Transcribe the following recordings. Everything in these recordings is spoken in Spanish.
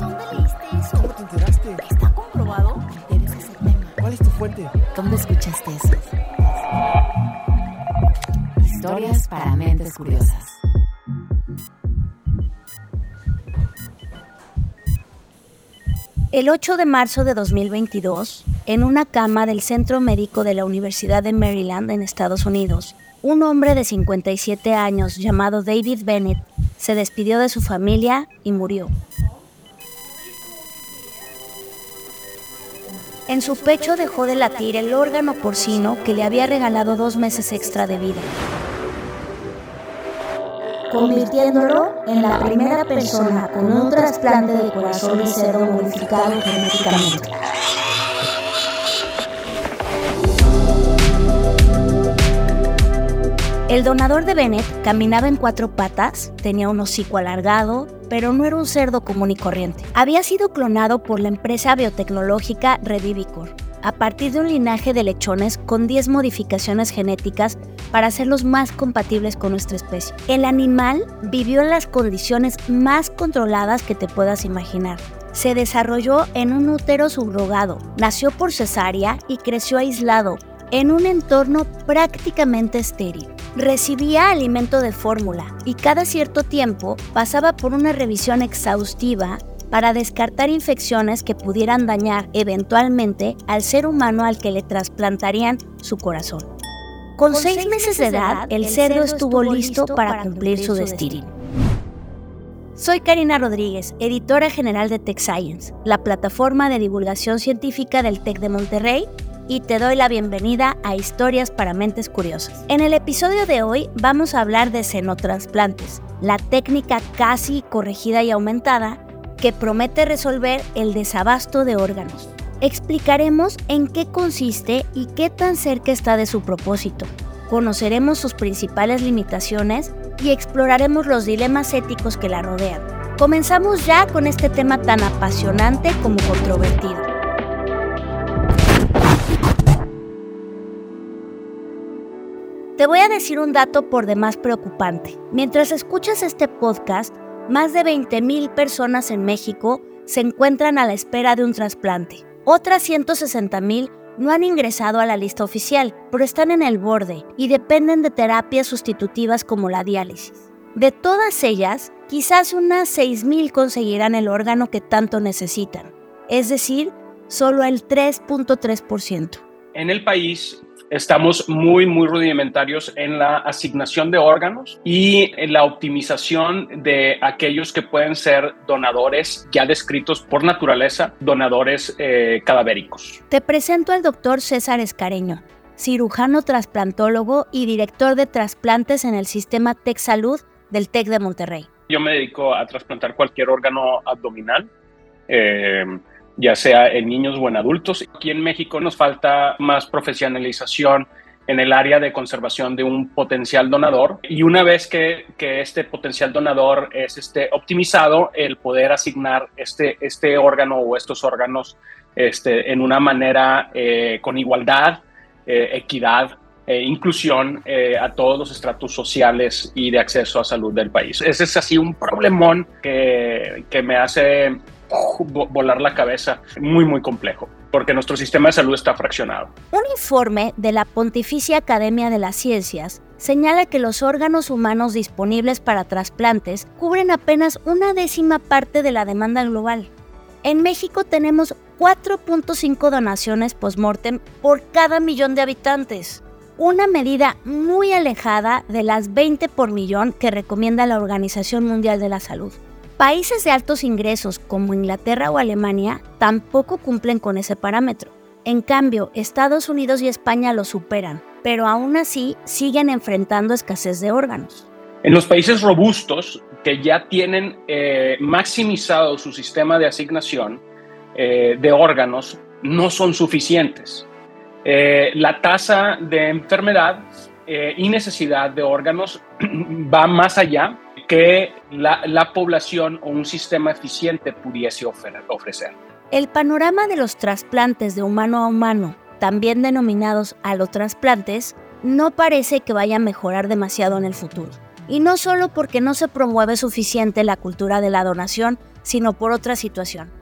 ¿Dónde leíste eso? ¿Cómo te enteraste? ¿Está comprobado? Debes ese tema. ¿Cuál es tu fuente? ¿Dónde escuchaste eso? Historias para mentes curiosas. El 8 de marzo de 2022, en una cama del Centro Médico de la Universidad de Maryland en Estados Unidos, un hombre de 57 años llamado David Bennett se despidió de su familia y murió. En su pecho dejó de latir el órgano porcino que le había regalado dos meses extra de vida, convirtiéndolo en la primera persona con un trasplante de corazón y cerdo modificado genéticamente. El donador de Bennett caminaba en cuatro patas, tenía un hocico alargado, pero no era un cerdo común y corriente. Había sido clonado por la empresa biotecnológica Revivicor, a partir de un linaje de lechones con 10 modificaciones genéticas para hacerlos más compatibles con nuestra especie. El animal vivió en las condiciones más controladas que te puedas imaginar. Se desarrolló en un útero subrogado, nació por cesárea y creció aislado, en un entorno prácticamente estéril. Recibía alimento de fórmula y cada cierto tiempo pasaba por una revisión exhaustiva para descartar infecciones que pudieran dañar eventualmente al ser humano al que le trasplantarían su corazón. Con seis meses de edad, el cerdo estuvo listo para cumplir su destino. Soy Karina Rodríguez, editora general de Tech Science, la plataforma de divulgación científica del TEC de Monterrey y te doy la bienvenida a Historias para Mentes Curiosas. En el episodio de hoy vamos a hablar de senotransplantes, la técnica casi corregida y aumentada que promete resolver el desabasto de órganos. Explicaremos en qué consiste y qué tan cerca está de su propósito. Conoceremos sus principales limitaciones y exploraremos los dilemas éticos que la rodean. Comenzamos ya con este tema tan apasionante como controvertido. Te voy a decir un dato por demás preocupante. Mientras escuchas este podcast, más de 20.000 personas en México se encuentran a la espera de un trasplante. Otras 160.000 no han ingresado a la lista oficial, pero están en el borde y dependen de terapias sustitutivas como la diálisis. De todas ellas, quizás unas 6.000 conseguirán el órgano que tanto necesitan, es decir, solo el 3.3%. En el país estamos muy, muy rudimentarios en la asignación de órganos y en la optimización de aquellos que pueden ser donadores ya descritos por naturaleza, donadores eh, cadavéricos. Te presento al doctor César Escareño, cirujano trasplantólogo y director de trasplantes en el sistema Tech Salud del TEC de Monterrey. Yo me dedico a trasplantar cualquier órgano abdominal. Eh, ya sea en niños o en adultos. Aquí en México nos falta más profesionalización en el área de conservación de un potencial donador y una vez que, que este potencial donador es este, optimizado, el poder asignar este, este órgano o estos órganos este, en una manera eh, con igualdad, eh, equidad e inclusión eh, a todos los estratos sociales y de acceso a salud del país. Ese es así un problemón que, que me hace volar la cabeza. Muy, muy complejo, porque nuestro sistema de salud está fraccionado. Un informe de la Pontificia Academia de las Ciencias señala que los órganos humanos disponibles para trasplantes cubren apenas una décima parte de la demanda global. En México tenemos 4.5 donaciones post-mortem por cada millón de habitantes, una medida muy alejada de las 20 por millón que recomienda la Organización Mundial de la Salud. Países de altos ingresos como Inglaterra o Alemania tampoco cumplen con ese parámetro. En cambio, Estados Unidos y España lo superan, pero aún así siguen enfrentando escasez de órganos. En los países robustos que ya tienen eh, maximizado su sistema de asignación eh, de órganos, no son suficientes. Eh, la tasa de enfermedad y necesidad de órganos va más allá que la, población o un sistema eficiente pudiese ofrecer. El panorama de los trasplantes de humano a humano, también denominados alotrasplantes, no parece que vaya a mejorar demasiado en el futuro. Y no solo porque no se promueve suficiente la cultura de la donación, sino por otra situación.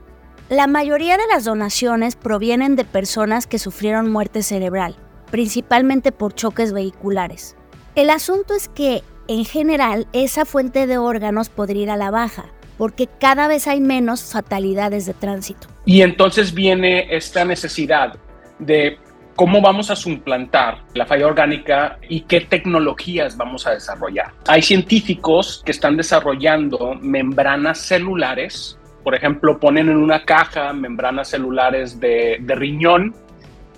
La mayoría de las donaciones provienen de personas que sufrieron muerte cerebral, principalmente por choques vehiculares. El asunto es que, en general, esa fuente de órganos podría ir a la baja, porque cada vez hay menos fatalidades de tránsito. Y entonces viene esta necesidad de cómo vamos a suplantar la falla orgánica y qué tecnologías vamos a desarrollar. Hay científicos que están desarrollando membranas celulares por ejemplo, ponen en una caja membranas celulares de, riñón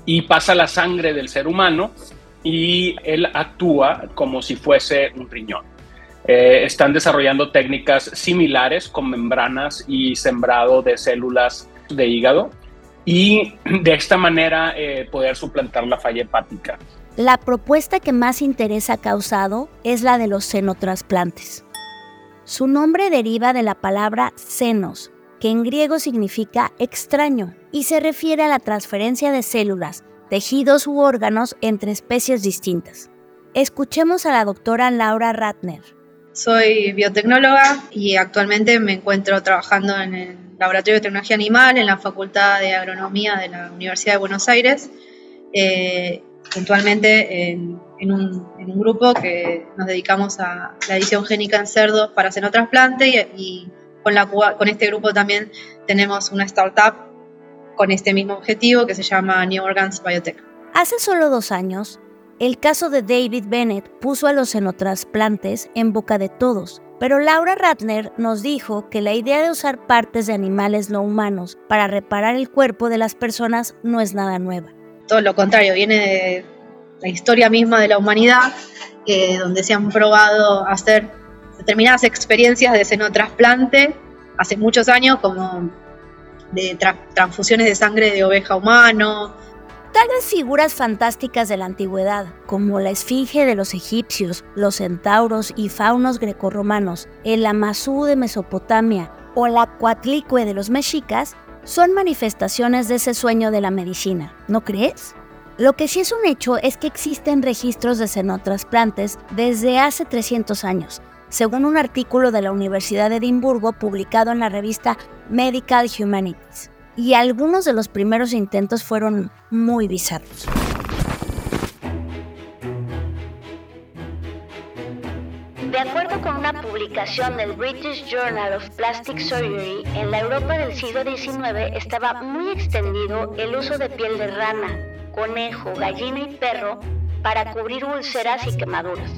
y pasa la sangre del ser humano y él actúa como si fuese un riñón. Eh, están desarrollando técnicas similares con membranas y sembrado de células de hígado y de esta manera eh, poder suplantar la falla hepática. La propuesta que más interés ha causado es la de los senotrasplantes. Su nombre deriva de la palabra senos, que en griego significa extraño, y se refiere a la transferencia de células, tejidos u órganos entre especies distintas. Escuchemos a la doctora Laura Ratner. Soy biotecnóloga y actualmente me encuentro trabajando en el Laboratorio de Tecnología Animal en la Facultad de Agronomía de la Universidad de Buenos Aires, eh, puntualmente en, un, grupo que nos dedicamos a la edición génica en cerdos para xenotrasplante y, y con este grupo también tenemos una startup con este mismo objetivo que se llama New Organs Biotech. Hace solo dos años, el caso de David Bennett puso a los xenotrasplantes en boca de todos, pero Laura Ratner nos dijo que la idea de usar partes de animales no humanos para reparar el cuerpo de las personas no es nada nueva. Todo lo contrario, viene de la historia misma de la humanidad, eh, donde se han probado hacer determinadas experiencias de senotrasplante hace muchos años, como de transfusiones de sangre de oveja humano. Tal vez figuras fantásticas de la antigüedad, como la esfinge de los egipcios, los centauros y faunos grecorromanos, el Amazú de Mesopotamia o la Coatlicue de los mexicas, son manifestaciones de ese sueño de la medicina, ¿no crees? Lo que sí es un hecho es que existen registros de senotrasplantes desde hace 300 años, según un artículo de la Universidad de Edimburgo publicado en la revista Medical Humanities. Y algunos de los primeros intentos fueron muy bizarros. De acuerdo con una publicación del British Journal of Plastic Surgery, en la Europa del siglo XIX estaba muy extendido el uso de piel de rana, conejo, gallina y perro para cubrir úlceras y quemaduras.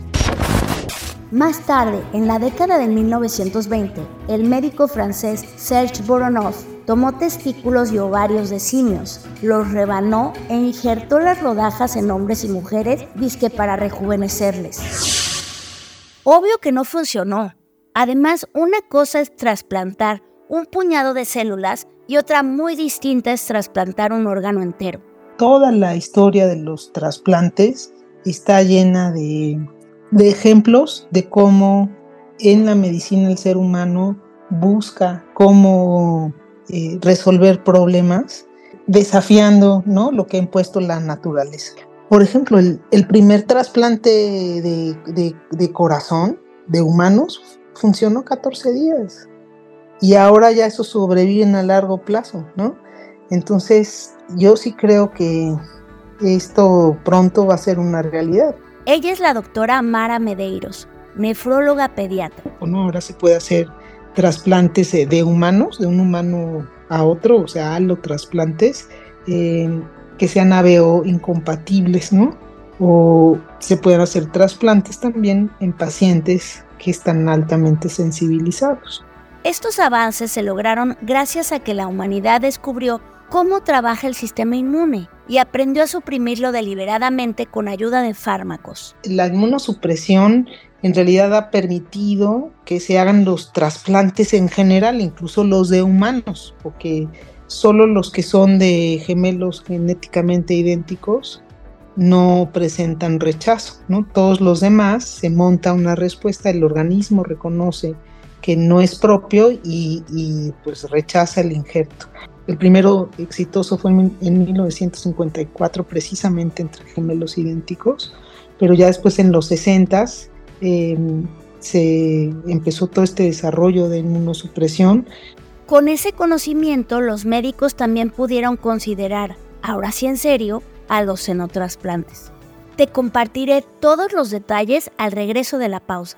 Más tarde, en la década de 1920, el médico francés Serge Voronov tomó testículos y ovarios de simios, los rebanó e injertó las rodajas en hombres y mujeres, disque para rejuvenecerles. Obvio que no funcionó. Además, una cosa es trasplantar un puñado de células y otra muy distinta es trasplantar un órgano entero. Toda la historia de los trasplantes está llena de de ejemplos de cómo en la medicina el ser humano busca cómo eh, resolver problemas desafiando ¿no? lo que ha impuesto la naturaleza. Por ejemplo, el, primer trasplante de, de, corazón de humanos funcionó 14 días y ahora ya eso sobrevive a largo plazo, ¿no? Entonces, yo sí creo que esto pronto va a ser una realidad. Ella es la doctora Mara Medeiros, nefróloga pediatra. Bueno, ahora se puede hacer trasplantes de humanos, de un humano a otro, o sea, alotrasplantes, eh, que sean ABO incompatibles, ¿no? O se pueden hacer trasplantes también en pacientes que están altamente sensibilizados. Estos avances se lograron gracias a que la humanidad descubrió cómo trabaja el sistema inmune y aprendió a suprimirlo deliberadamente con ayuda de fármacos. La inmunosupresión en realidad ha permitido que se hagan los trasplantes en general, incluso los de humanos, porque solo los que son de gemelos genéticamente idénticos no presentan rechazo, ¿no? Todos los demás se monta una respuesta, el organismo reconoce que no es propio y, y pues rechaza el injerto. El primero exitoso fue en, 1954, precisamente entre gemelos idénticos, pero ya después en los 60 em, se empezó todo este desarrollo de inmunosupresión. Con ese conocimiento, los médicos también pudieron considerar, ahora sí en serio, a los xenotrasplantes. Te compartiré todos los detalles al regreso de la pausa.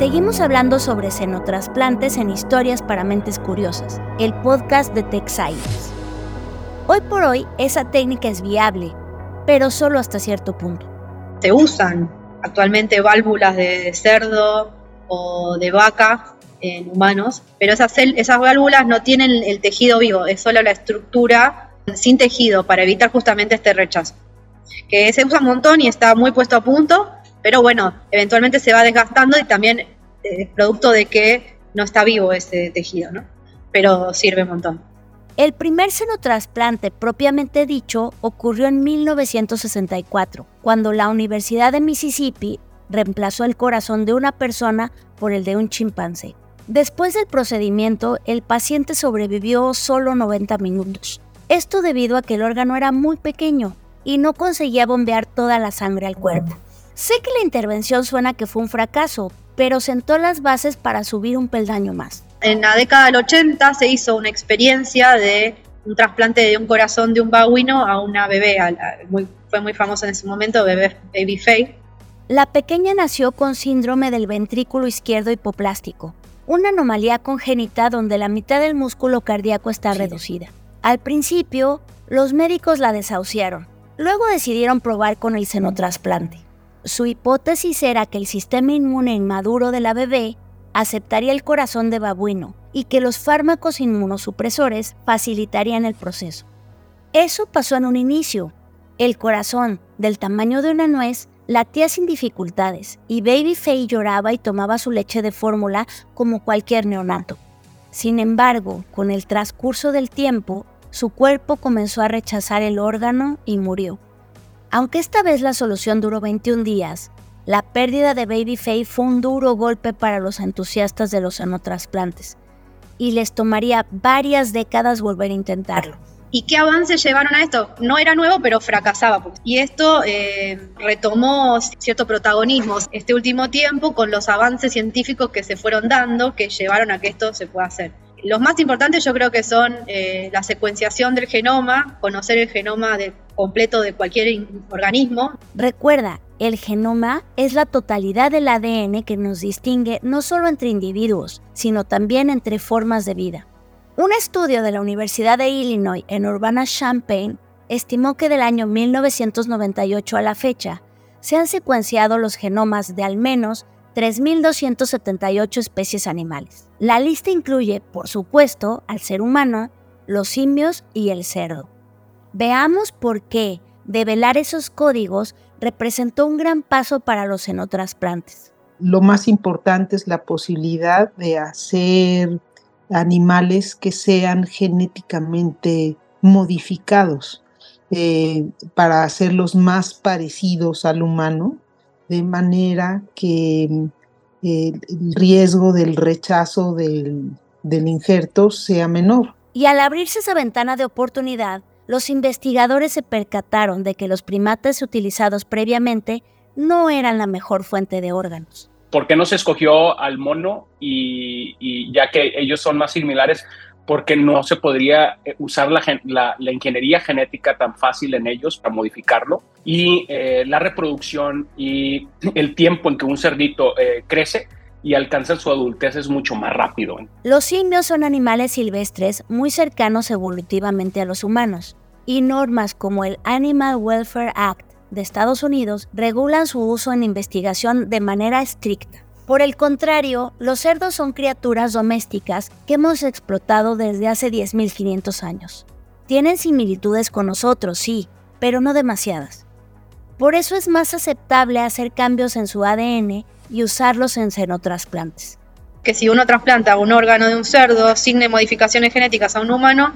Seguimos hablando sobre xenotrasplantes en Historias para Mentes Curiosas, el podcast de Tech Science. Hoy por hoy esa técnica es viable, pero solo hasta cierto punto. Se usan actualmente válvulas de cerdo o de vaca en humanos, pero esas, esas válvulas no tienen el tejido vivo, es solo la estructura sin tejido para evitar justamente este rechazo. Que se usa un montón y está muy puesto a punto, pero bueno, eventualmente se va desgastando y también es producto de que no está vivo ese tejido, ¿no? Pero sirve un montón. El primer xenotrasplante propiamente dicho ocurrió en 1964, cuando la Universidad de Mississippi reemplazó el corazón de una persona por el de un chimpancé. Después del procedimiento, el paciente sobrevivió solo 90 minutos. Esto debido a que el órgano era muy pequeño y no conseguía bombear toda la sangre al cuerpo. Sé que la intervención suena que fue un fracaso, pero sentó las bases para subir un peldaño más. En la década del 80 se hizo una experiencia de un trasplante de un corazón de un babuino a una bebé, fue muy famoso en ese momento, bebé Baby Faye. La pequeña nació con síndrome del ventrículo izquierdo hipoplástico, una anomalía congénita donde la mitad del músculo cardíaco está reducida. Al principio, los médicos la desahuciaron, luego decidieron probar con el xenotrasplante. Su hipótesis era que el sistema inmune inmaduro de la bebé aceptaría el corazón de babuino y que los fármacos inmunosupresores facilitarían el proceso. Eso pasó en un inicio. El corazón, del tamaño de una nuez, latía sin dificultades y Baby Faye lloraba y tomaba su leche de fórmula como cualquier neonato. Sin embargo, con el transcurso del tiempo, su cuerpo comenzó a rechazar el órgano y murió. Aunque esta vez la solución duró 21 días, la pérdida de Baby Faye fue un duro golpe para los entusiastas de los xenotrasplantes y les tomaría varias décadas volver a intentarlo. ¿Y qué avances llevaron a esto? No era nuevo, pero fracasaba. Y esto eh, retomó cierto protagonismo este último tiempo con los avances científicos que se fueron dando que llevaron a que esto se pueda hacer. Los más importantes yo creo que son eh, la secuenciación del genoma, conocer el genoma completo de cualquier organismo. Recuerda, el genoma es la totalidad del ADN que nos distingue no solo entre individuos, sino también entre formas de vida. Un estudio de la Universidad de Illinois en Urbana-Champaign estimó que del año 1998 a la fecha se han secuenciado los genomas de al menos 3.278 especies animales. La lista incluye, por supuesto, al ser humano, los simios y el cerdo. Veamos por qué develar esos códigos representó un gran paso para los xenotrasplantes. Lo más importante es la posibilidad de hacer animales que sean genéticamente modificados eh, para hacerlos más parecidos al humano de manera que eh, el riesgo del rechazo del, del injerto sea menor. Y al abrirse esa ventana de oportunidad, los investigadores se percataron de que los primates utilizados previamente no eran la mejor fuente de órganos. ¿Por qué no se escogió al mono y, y ya que ellos son más similares, porque no se podría eh, usar la, ingeniería genética tan fácil en ellos para modificarlo y eh, la reproducción y el tiempo en que un cerdito eh, crece y alcanza su adultez es mucho más rápido. Los simios son animales silvestres muy cercanos evolutivamente a los humanos y normas como el Animal Welfare Act de Estados Unidos regulan su uso en investigación de manera estricta. Por el contrario, los cerdos son criaturas domésticas que hemos explotado desde hace 10.500 años. Tienen similitudes con nosotros, sí, pero no demasiadas. Por eso es más aceptable hacer cambios en su ADN y usarlos en xenotrasplantes. Que si uno trasplanta un órgano de un cerdo sin modificaciones genéticas a un humano,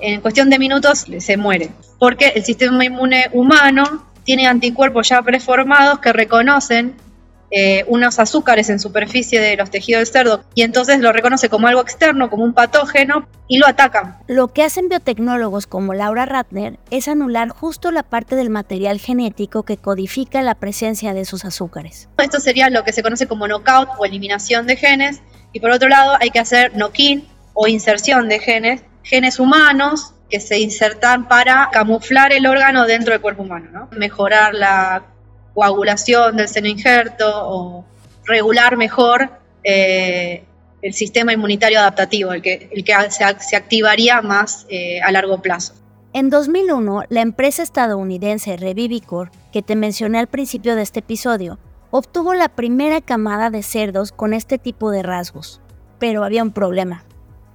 en cuestión de minutos se muere. Porque el sistema inmune humano tiene anticuerpos ya preformados que reconocen eh, unos azúcares en superficie de los tejidos del cerdo y entonces lo reconoce como algo externo, como un patógeno y lo atacan. Lo que hacen biotecnólogos como Laura Ratner es anular justo la parte del material genético que codifica la presencia de esos azúcares. Esto sería lo que se conoce como knockout o eliminación de genes y por otro lado hay que hacer knock-in o inserción de genes, genes humanos que se insertan para camuflar el órgano dentro del cuerpo humano, ¿no? mejorar la coagulación del seno injerto o regular mejor eh, el sistema inmunitario adaptativo, el que, el que se, activaría más eh, a largo plazo. En 2001, la empresa estadounidense Revivicor, que te mencioné al principio de este episodio, obtuvo la primera camada de cerdos con este tipo de rasgos. Pero había un problema.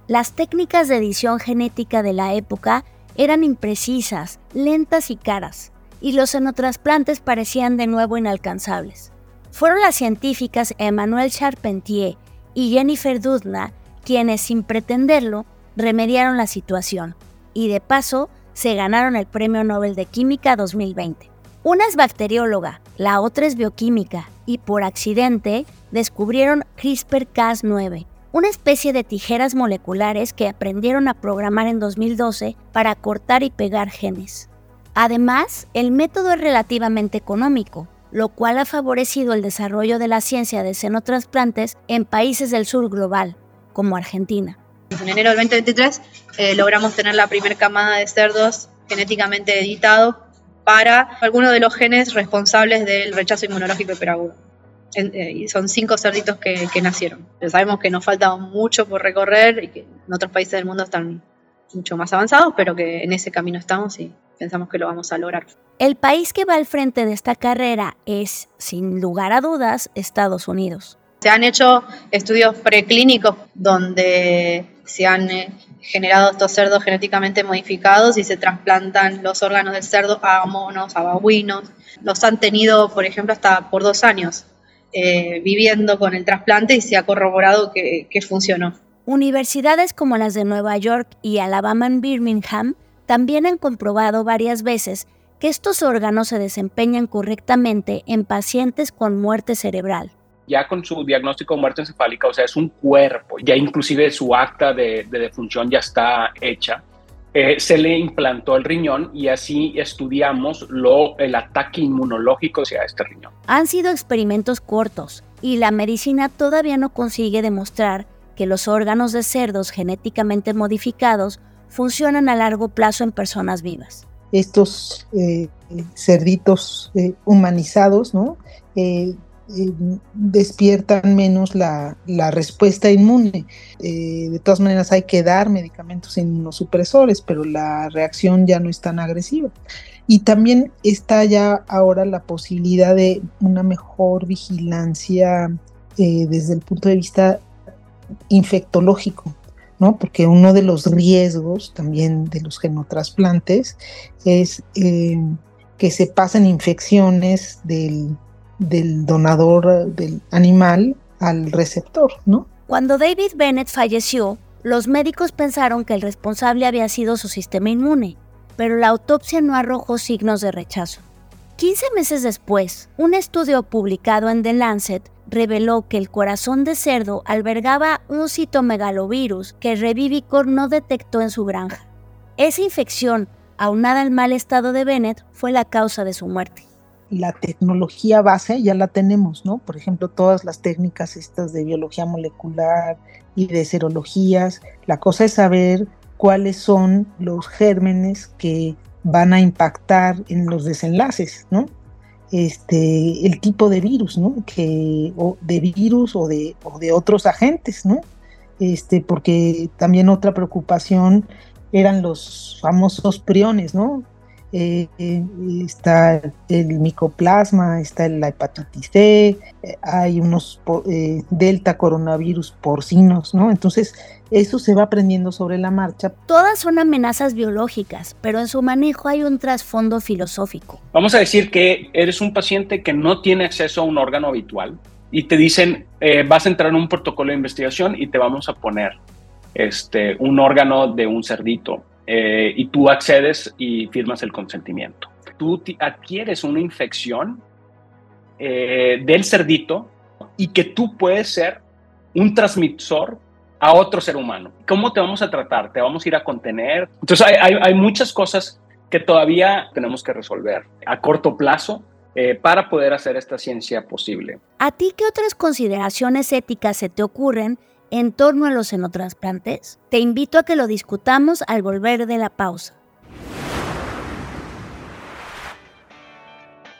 Las técnicas de edición genética de la época eran imprecisas, lentas y caras y los xenotrasplantes parecían de nuevo inalcanzables. Fueron las científicas Emmanuelle Charpentier y Jennifer Doudna quienes, sin pretenderlo, remediaron la situación y de paso se ganaron el Premio Nobel de Química 2020. Una es bacterióloga, la otra es bioquímica y por accidente descubrieron CRISPR-Cas9, una especie de tijeras moleculares que aprendieron a programar en 2012 para cortar y pegar genes. Además, el método es relativamente económico, lo cual ha favorecido el desarrollo de la ciencia de xenotrasplantes en países del sur global, como Argentina. En enero del 2023 eh, logramos tener la primera camada de cerdos genéticamente editados para algunos de los genes responsables del rechazo inmunológico hiperagudo. Eh, son cinco cerditos que, nacieron. Sabemos que nos falta mucho por recorrer y que en otros países del mundo están mucho más avanzados, pero que en ese camino estamos y pensamos que lo vamos a lograr. El país que va al frente de esta carrera es, sin lugar a dudas, Estados Unidos. Se han hecho estudios preclínicos donde se han eh, generado estos cerdos genéticamente modificados y se trasplantan los órganos del cerdo a monos, a babuinos. Los han tenido, por ejemplo, hasta por dos años eh, viviendo con el trasplante y se ha corroborado que, que funcionó. Universidades como las de Nueva York y Alabama en Birmingham también han comprobado varias veces que estos órganos se desempeñan correctamente en pacientes con muerte cerebral. Ya con su diagnóstico de muerte encefálica, o sea, es un cuerpo, ya inclusive su acta de, defunción ya está hecha, eh, se le implantó el riñón y así estudiamos lo, el ataque inmunológico hacia este riñón. Han sido experimentos cortos y la medicina todavía no consigue demostrar que los órganos de cerdos genéticamente modificados funcionan a largo plazo en personas vivas. Estos eh, cerditos eh, humanizados, ¿no? Eh, despiertan menos la, respuesta inmune. de todas maneras hay que dar medicamentos inmunosupresores, pero la reacción ya no es tan agresiva. Y también está ya ahora la posibilidad de una mejor vigilancia desde el punto de vista infectológico. ¿no? Porque uno de los riesgos también de los genotrasplantes es eh, que se pasen infecciones del, del donador del animal al receptor, ¿no? Cuando David Bennett falleció, los médicos pensaron que el responsable había sido su sistema inmune, pero la autopsia no arrojó signos de rechazo. 15 meses después, un estudio publicado en The Lancet reveló que el corazón de cerdo albergaba un citomegalovirus que Revivicor no detectó en su granja. Esa infección, aunada al mal estado de Bennett, fue la causa de su muerte. La tecnología base ya la tenemos, ¿no? Por ejemplo, todas las técnicas estas de biología molecular y de serologías. La cosa es saber cuáles son los gérmenes que van a impactar en los desenlaces, ¿no? Este, el tipo de virus, ¿no? Que, o de virus o de, o de otros agentes, ¿no? Este, porque también otra preocupación eran los famosos priones, ¿no? Eh, eh, está el micoplasma, está la hepatitis C, hay unos delta coronavirus porcinos, ¿no? Entonces, eso se va aprendiendo sobre la marcha. Todas son amenazas biológicas, pero en su manejo hay un trasfondo filosófico. Vamos a decir que eres un paciente que no tiene acceso a un órgano habitual y te dicen, vas a entrar en un protocolo de investigación y te vamos a poner este, un órgano de un cerdito eh, y tú accedes y firmas el consentimiento. Tú adquieres una infección eh, del cerdito y que tú puedes ser un transmisor a otro ser humano. ¿Cómo te vamos a tratar? ¿Te vamos a ir a contener? Entonces hay, muchas cosas que todavía tenemos que resolver a corto plazo eh, para poder hacer esta ciencia posible. ¿A ti qué otras consideraciones éticas se te ocurren en torno a los xenotrasplantes? Te invito a que lo discutamos al volver de la pausa.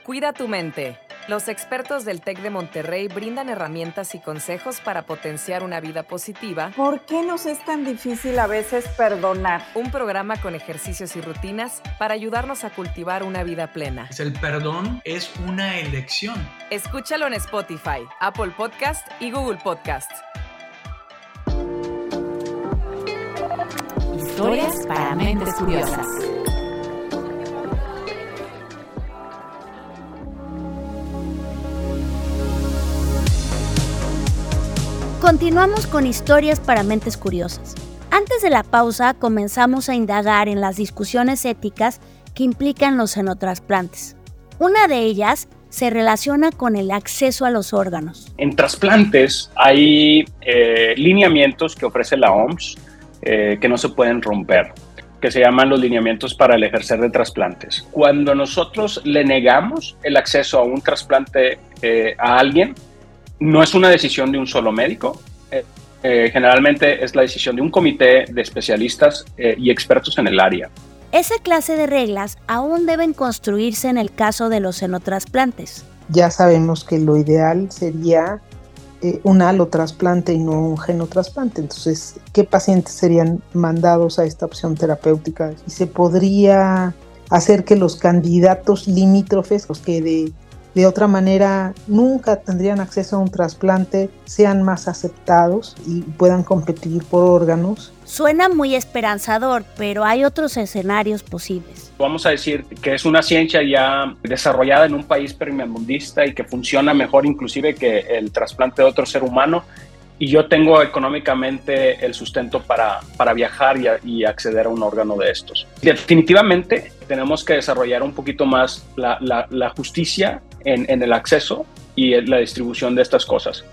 Cuida tu mente. Los expertos del TEC de Monterrey brindan herramientas y consejos para potenciar una vida positiva. ¿Por qué nos es tan difícil a veces perdonar? Un programa con ejercicios y rutinas para ayudarnos a cultivar una vida plena. El perdón es una elección. Escúchalo en Spotify, Apple Podcast y Google Podcast. Historias para mentes curiosas. Continuamos con historias para mentes curiosas. Antes de la pausa comenzamos a indagar en las discusiones éticas que implican los xenotrasplantes. Una de ellas se relaciona con el acceso a los órganos. En trasplantes hay eh, lineamientos que ofrece la OMS eh, que no se pueden romper, que se llaman los lineamientos para el ejercer de trasplantes. Cuando nosotros le negamos el acceso a un trasplante eh, a alguien, no es una decisión de un solo médico, eh, generalmente es la decisión de un comité de especialistas y expertos en el área. Esa clase de reglas aún deben construirse en el caso de los xenotrasplantes. Ya sabemos que lo ideal sería eh, un alotrasplante y no un genotrasplante. Entonces, ¿qué pacientes serían mandados a esta opción terapéutica? Y se podría hacer que los candidatos limítrofes, los que de de otra manera nunca tendrían acceso a un trasplante, sean más aceptados y puedan competir por órganos. Suena muy esperanzador, pero hay otros escenarios posibles. Vamos a decir que es una ciencia ya desarrollada en un país primermundista y que funciona mejor inclusive que el trasplante de otro ser humano y yo tengo económicamente el sustento para, para viajar y, acceder a un órgano de estos. Definitivamente tenemos que desarrollar un poquito más la, la, justicia en, en, el acceso y la distribución de estas cosas.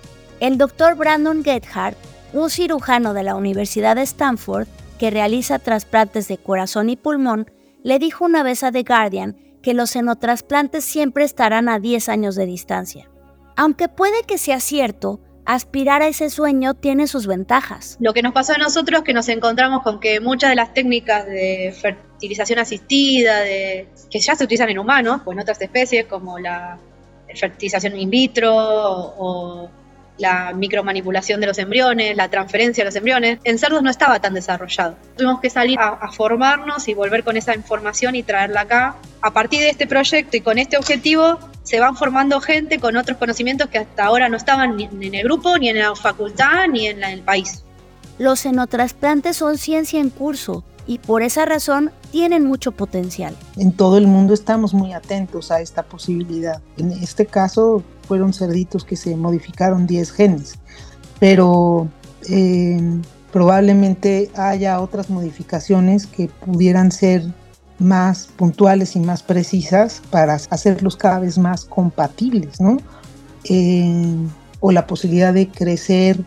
El doctor Brandon Gethard, un cirujano de la Universidad de Stanford que realiza trasplantes de corazón y pulmón, le dijo una vez a The Guardian que los xenotrasplantes siempre estarán a 10 años de distancia. Aunque puede que sea cierto, aspirar a ese sueño tiene sus ventajas. Lo que nos pasó a nosotros es que nos encontramos con que muchas de las técnicas de fertilización asistida, que ya se utilizan en humanos, o en otras especies, como la fertilización in vitro o la micromanipulación de los embriones, la transferencia de los embriones, en cerdos no estaba tan desarrollado. Tuvimos que salir a, formarnos y volver con esa información y traerla acá. A partir de este proyecto y con este objetivo, se van formando gente con otros conocimientos que hasta ahora no estaban ni en el grupo, ni en la facultad, ni en el país. Los xenotrasplantes son ciencia en curso y por esa razón tienen mucho potencial. En todo el mundo estamos muy atentos a esta posibilidad. En este caso fueron cerditos que se modificaron 10 genes, pero eh, probablemente haya otras modificaciones que pudieran ser más puntuales y más precisas para hacerlos cada vez más compatibles, ¿no? Eh, o la posibilidad de crecer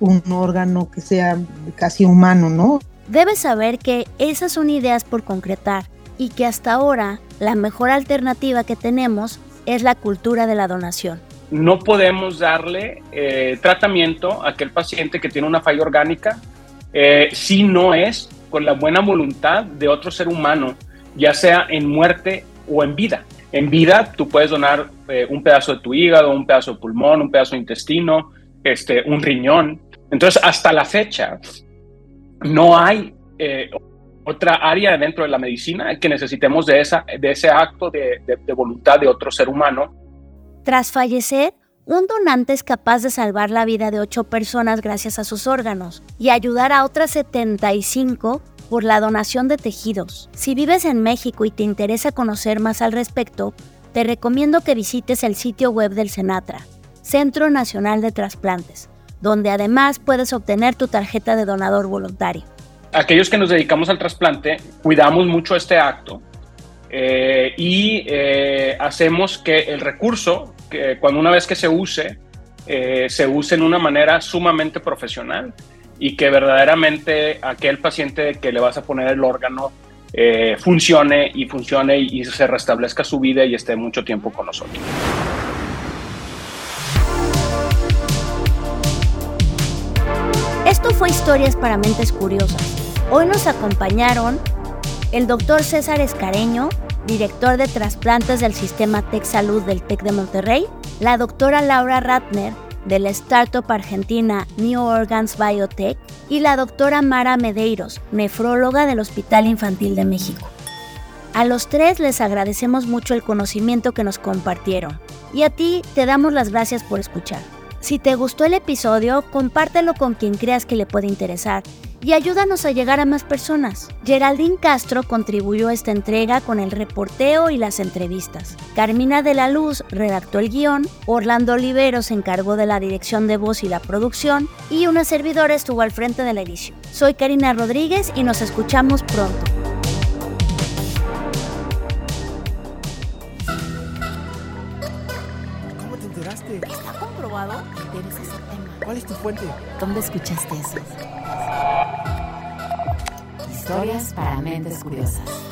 un órgano que sea casi humano, ¿no? Debes saber que esas son ideas por concretar y que hasta ahora la mejor alternativa que tenemos es la cultura de la donación. No podemos darle eh, tratamiento a aquel paciente que tiene una falla orgánica eh, si no es con la buena voluntad de otro ser humano, ya sea en muerte o en vida. En vida tú puedes donar eh, un pedazo de tu hígado, un pedazo de pulmón, un pedazo de intestino, este, un riñón. Entonces, hasta la fecha, no hay otra área dentro de la medicina que necesitemos de, esa, de ese acto de, voluntad de otro ser humano. Tras fallecer, un donante es capaz de salvar la vida de 8 personas gracias a sus órganos y ayudar a otras 75 por la donación de tejidos. Si vives en México y te interesa conocer más al respecto, te recomiendo que visites el sitio web del Senatra, Centro Nacional de Trasplantes, donde además puedes obtener tu tarjeta de donador voluntario. Aquellos que nos dedicamos al trasplante cuidamos mucho este acto eh, y eh, hacemos que el recurso, cuando una vez que se use, eh, se use en una manera sumamente profesional y que verdaderamente aquel paciente que le vas a poner el órgano funcione y funcione y se restablezca su vida y esté mucho tiempo con nosotros. Fue Historias para Mentes Curiosas. Hoy nos acompañaron el doctor César Escareño, director de trasplantes del sistema Tech Salud del TEC de Monterrey, la doctora Laura Ratner, de la startup argentina New Organs Biotech, y la doctora Mara Medeiros, nefróloga del Hospital Infantil de México. A los tres les agradecemos mucho el conocimiento que nos compartieron y a ti te damos las gracias por escuchar. Si te gustó el episodio, compártelo con quien creas que le puede interesar y ayúdanos a llegar a más personas. Geraldine Castro contribuyó a esta entrega con el reporteo y las entrevistas. Carmina de la Luz redactó el guion, Orlando Olivero se encargó de la dirección de voz y la producción y una servidora estuvo al frente de la edición. Soy Karina Rodríguez y nos escuchamos pronto. Fuente? ¿Dónde escuchaste eso? Historias para mentes curiosas.